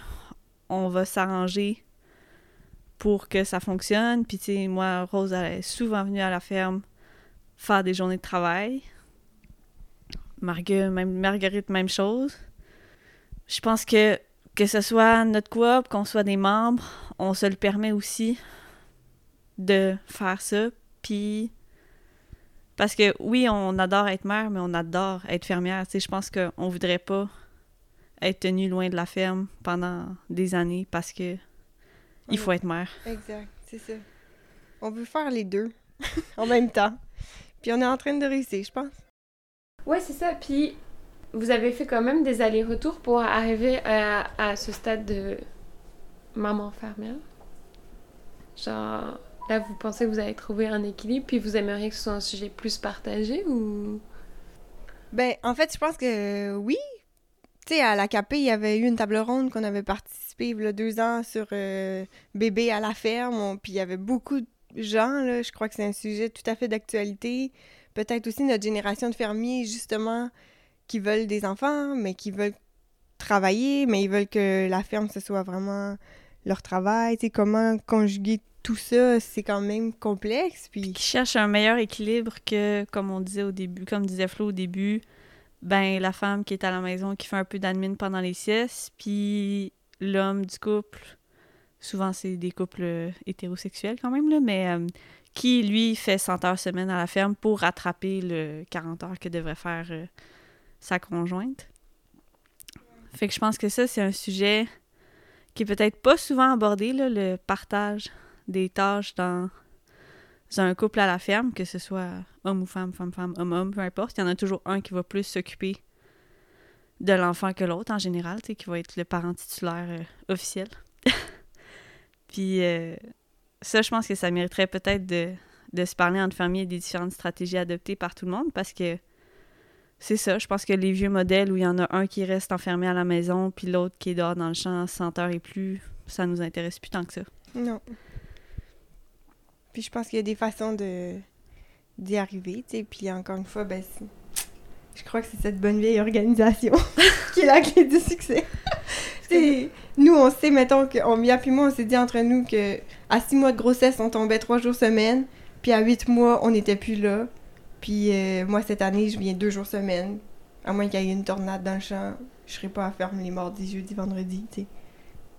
on va s'arranger pour que ça fonctionne. Puis, tu sais, moi, Rose, elle est souvent venue à la ferme faire des journées de travail. Margue- même, Marguerite, même chose. Je pense que que ce soit notre coop, qu'on soit des membres, on se le permet aussi de faire ça. Puis, parce que oui, on adore être mère, mais on adore être fermière. Tu sais, je pense qu'on voudrait pas être tenu loin de la ferme pendant des années parce que il faut être mère. Exact, c'est ça. On veut faire les deux en même temps. Puis on est en train de réussir, je pense. Ouais, c'est ça. Puis vous avez fait quand même des allers-retours pour arriver à, à ce stade de maman fermière. Genre, là, vous pensez que vous avez trouvé un équilibre, puis vous aimeriez que ce soit un sujet plus partagé ou? Ben, en fait, je pense que oui. Tu sais, à la CAP, il y avait eu une table ronde qu'on avait participé il y a deux ans sur euh, bébé à la ferme. On- Puis il y avait beaucoup de gens, là. Je crois que c'est un sujet tout à fait d'actualité. Peut-être aussi notre génération de fermiers, justement, qui veulent des enfants, mais qui veulent travailler, mais ils veulent que la ferme, ce soit vraiment leur travail. Tu sais, comment conjuguer tout ça, c'est quand même complexe. Puis Qui cherche un meilleur équilibre que, comme on disait au début, comme disait Flo au début, ben la femme qui est à la maison qui fait un peu d'admin pendant les siestes, puis l'homme du couple, souvent c'est des couples euh, hétérosexuels quand même, mais euh, qui, lui, fait 100 heures semaine à la ferme pour rattraper le 40 heures que devrait faire euh, sa conjointe. Fait que je pense que ça, c'est un sujet qui est peut-être pas souvent abordé, le partage des tâches dans un couple à la ferme, que ce soit homme ou femme, femme-femme, homme-homme, peu importe. Il y en a toujours un qui va plus s'occuper de l'enfant que l'autre en général, qui va être le parent titulaire officiel. Puis euh, ça, je pense que ça mériterait peut-être de, de se parler entre familles des différentes stratégies adoptées par tout le monde parce que c'est ça, je pense que les vieux modèles où il y en a un qui reste enfermé à la maison puis l'autre qui est dehors dans le champ 100 heures et plus, ça nous intéresse plus tant que ça. Non. Puis je pense qu'il y a des façons de d'y arriver, tu sais. Puis encore une fois, ben, je crois que c'est cette bonne vieille organisation qui est la clé du succès. Sais, nous, on sait, mettons, que on, Mia puis moi, on s'est dit entre nous que à six mois de grossesse, on tombait trois jours semaine. Puis à huit mois, on n'était plus là. Puis euh, moi, cette année, je viens deux jours semaine. À moins qu'il y ait une tornade dans le champ, je serai pas à ferme les mardis, jeudi, vendredi, tu sais.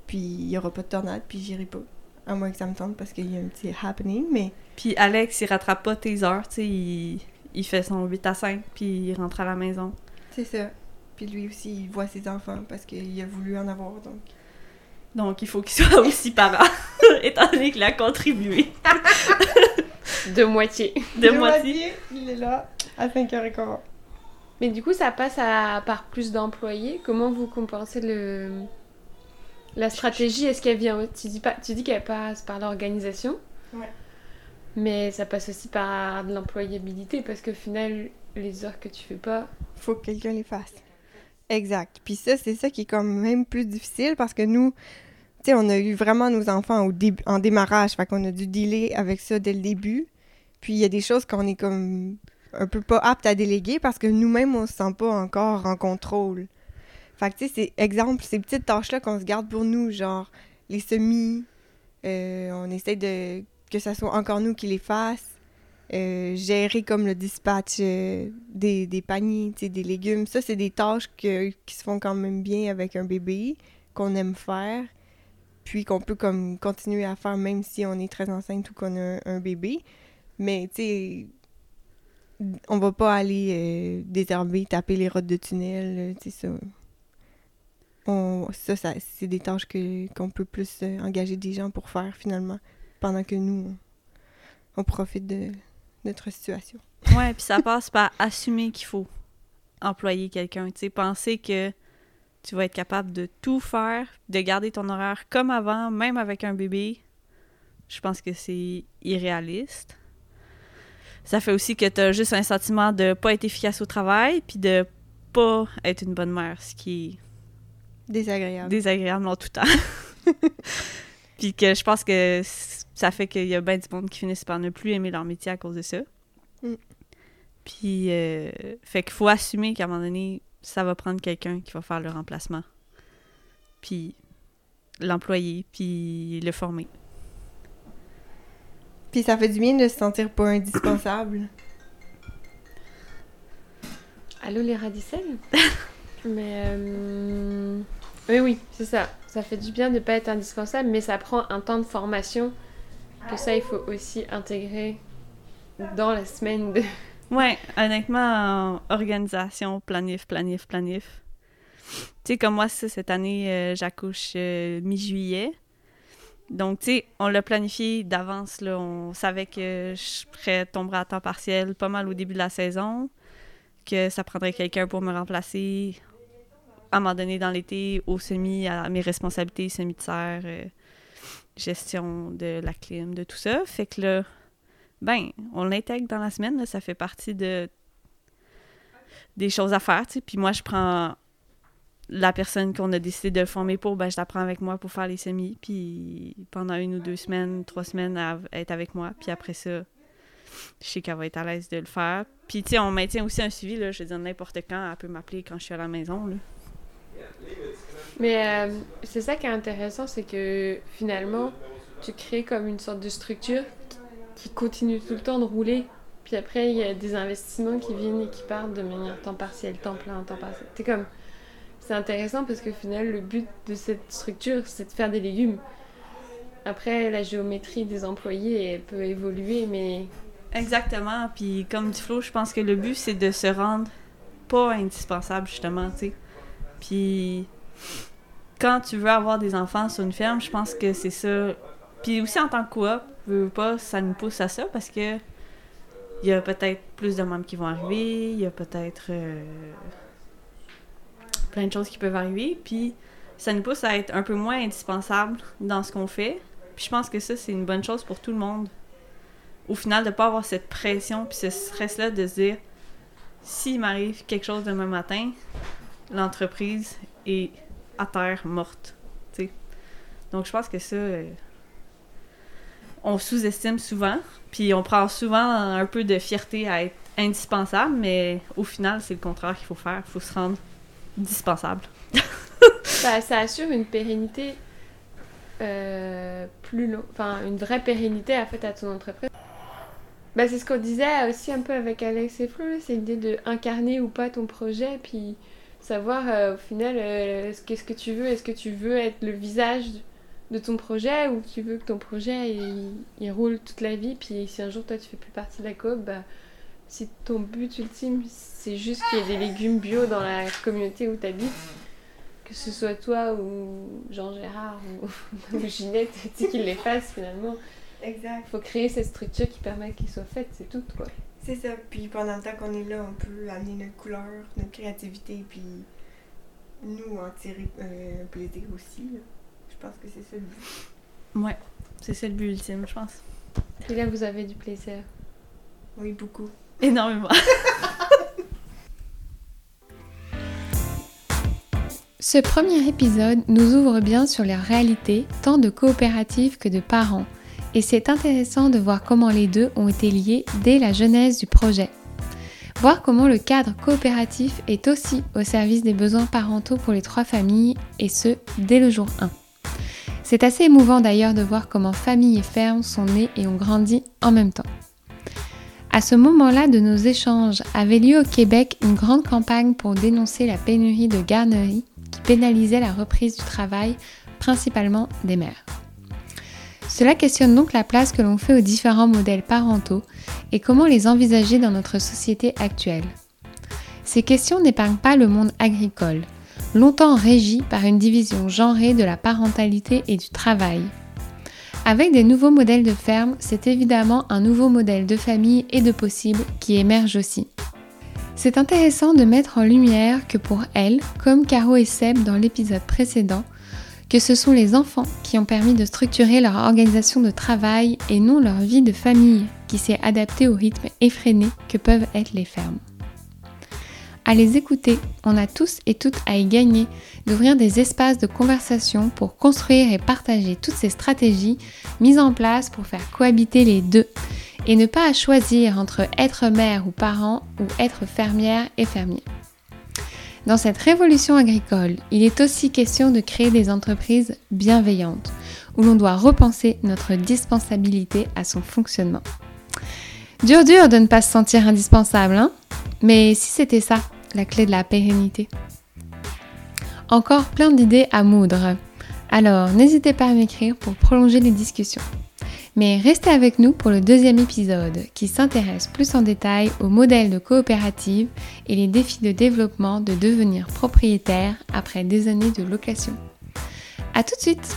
Puis il y aura pas de tornade, puis j'irai pas. À moins que ça me tente parce qu'il y a un petit happening, mais Puis Alex, il rattrape pas tes heures, tu sais, il, il fait son 8 à 5, puis il rentre à la maison. c'est ça. Puis lui aussi, il voit ses enfants parce qu'il a voulu en avoir, donc. Donc, il faut qu'il soit aussi parent, étant donné qu'il a contribué. De moitié. De moitié. Il est là à 5h15. Mais du coup, ça passe à, par plus d'employés. Comment vous compensez le, la stratégie? Est-ce qu'elle vient... Tu dis, pas, tu dis qu'elle passe par l'organisation? Ouais. Mais ça passe aussi par de l'employabilité parce qu'au final, les heures que tu fais pas... Faut que quelqu'un les fasse. Exact. Puis ça, c'est ça qui est quand même plus difficile parce que nous, tu sais, on a eu vraiment nos enfants au début, en démarrage. Fait qu'on a dû dealer avec ça dès le début. Puis il y a des choses qu'on est comme un peu pas apte à déléguer parce que nous-mêmes, on se sent pas encore en contrôle. Fait que, tu sais, exemple, ces petites tâches-là qu'on se garde pour nous, genre les semis, euh, on essaie de que ça soit encore nous qui les fasse. Euh, gérer comme le dispatch euh, des, des paniers, des légumes. Ça, c'est des tâches que- qui se font quand même bien avec un bébé, qu'on aime faire, puis qu'on peut comme continuer à faire même si on est très enceinte ou qu'on a un, bébé. Mais, tu sais, on va pas aller euh, désherber, taper les rottes de tunnel, euh, tu sais, ça. Ça, c'est des tâches que, qu'on peut plus engager des gens pour faire, finalement, pendant que nous, on profite de notre situation. Ouais, puis ça passe par assumer qu'il faut employer quelqu'un. Tu sais, penser que tu vas être capable de tout faire, de garder ton horaire comme avant, même avec un bébé. Je pense que c'est irréaliste. Ça fait aussi que tu as juste un sentiment de pas être efficace au travail, puis de pas être une bonne mère, ce qui est Désagréable. désagréable en tout temps. Puis que je pense que ça fait qu'il y a bien du monde qui finissent par ne plus aimer leur métier à cause de ça. Mm. Puis, euh, fait qu'il faut assumer qu'à un moment donné, ça va prendre quelqu'un qui va faire le remplacement. Puis l'employer, puis le former. Puis ça fait du bien de se sentir pas indispensable. Allô les radicelles? Mais euh, oui, oui, c'est ça. Ça fait du bien de pas être indispensable, mais ça prend un temps de formation. Que ça, il faut aussi intégrer dans la semaine de. Ouais, honnêtement, en organisation, planif, planif, planif. Tu sais, comme moi, cette année, euh, j'accouche euh, mi-juillet. Donc, tu sais, on l'a planifié d'avance, là. On savait que je serais tomber à temps partiel pas mal au début de la saison, que ça prendrait quelqu'un pour me remplacer à un moment donné dans l'été, au semi, à mes responsabilités, semi de serre, euh, gestion de la clim, de tout ça. Fait que là, ben, on l'intègre dans la semaine, ça fait partie de des choses à faire, tu sais. Puis moi, je prends la personne qu'on a décidé de former pour, ben, je la prends avec moi pour faire les semis. Puis pendant une ou deux semaines, trois semaines, elle être avec moi. Puis après ça, je sais qu'elle va être à l'aise de le faire. Puis, tu sais, on maintient aussi un suivi, là. Je veux dire, n'importe quand, elle peut m'appeler quand je suis à la maison, là. Mais euh, c'est ça qui est intéressant, c'est que finalement, tu crées comme une sorte de structure qui continue tout le temps de rouler. Puis après, il y a des investissements qui viennent et qui partent de manière temps partiel, temps plein, temps partiel. C'est comme. C'est intéressant parce qu'au final, le but de cette structure, c'est de faire des légumes. Après, la géométrie des employés elle peut évoluer, mais Exactement. Puis comme dit Flo, je pense que le but, c'est de se rendre pas indispensable, justement, tu sais. Puis quand tu veux avoir des enfants sur une ferme, je pense que c'est ça. Puis aussi en tant que coop, pas, ça nous pousse à ça parce que il y a peut-être plus de membres qui vont arriver, il y a peut-être euh, plein de choses qui peuvent arriver, puis ça nous pousse à être un peu moins indispensable dans ce qu'on fait. Puis je pense que ça, c'est une bonne chose pour tout le monde au final, de pas avoir cette pression puis ce stress-là de se dire s'il m'arrive quelque chose demain matin, l'entreprise est à terre morte. Donc, je pense que ça, euh, on sous-estime souvent, puis on prend souvent un peu de fierté à être indispensable, mais au final, c'est le contraire qu'il faut faire. Il faut se rendre dispensable. ça, ça assure une pérennité euh, plus long, enfin une vraie pérennité en fait à ton entreprise. Bah, c'est ce qu'on disait aussi un peu avec Alex et Flo, c'est l'idée de incarner ou pas ton projet, puis savoir euh, au final euh, ce qu'est-ce que tu veux, est-ce que tu veux être le visage de ton projet ou tu veux que ton projet il, il roule toute la vie, puis si un jour toi tu fais plus partie de la coop, bah, si ton but ultime c'est juste qu'il y ait des légumes bio dans la communauté où tu habites, que ce soit toi ou Jean Gérard ou, ou Ginette tu sais, qui les fasse finalement Exact. faut créer cette structure qui permet qu'il soit fait, c'est tout, quoi. C'est ça. Puis pendant le temps qu'on est là, on peut amener notre couleur, notre créativité, puis nous en tirer euh, un plaisir aussi. là. Je pense que c'est ça le but. Ouais, c'est ça le but ultime, je pense. Et là, vous avez du plaisir. Oui, beaucoup. Énormément. Ce premier épisode nous ouvre bien sur les réalités, tant de coopératives que de parents, et c'est intéressant de voir comment les deux ont été liés dès la genèse du projet. Voir comment le cadre coopératif est aussi au service des besoins parentaux pour les trois familles, et ce, dès le jour 1. C'est assez émouvant d'ailleurs de voir comment famille et ferme sont nées et ont grandi en même temps. À ce moment-là de nos échanges avait lieu au Québec une grande campagne pour dénoncer la pénurie de garderies qui pénalisait la reprise du travail, principalement des mères. Cela questionne donc la place que l'on fait aux différents modèles parentaux et comment les envisager dans notre société actuelle. Ces questions n'épargnent pas le monde agricole, longtemps régi par une division genrée de la parentalité et du travail. Avec des nouveaux modèles de ferme, c'est évidemment un nouveau modèle de famille et de possible qui émerge aussi. C'est intéressant de mettre en lumière que pour elle, comme Caro et Seb dans l'épisode précédent, que ce sont les enfants qui ont permis de structurer leur organisation de travail et non leur vie de famille qui s'est adaptée au rythme effréné que peuvent être les fermes. À les écouter, on a tous et toutes à y gagner d'ouvrir des espaces de conversation pour construire et partager toutes ces stratégies mises en place pour faire cohabiter les deux et ne pas à choisir entre être mère ou parent ou être fermière et fermier. Dans cette révolution agricole, il est aussi question de créer des entreprises bienveillantes, où l'on doit repenser notre dispensabilité à son fonctionnement. Dur dur de ne pas se sentir indispensable, hein Mais si c'était ça, la clé de la pérennité. Encore plein d'idées à moudre. Alors, n'hésitez pas à m'écrire pour prolonger les discussions. Mais restez avec nous pour le deuxième épisode qui s'intéresse plus en détail au modèle de coopérative et les défis de développement de devenir propriétaire après des années de location. A tout de suite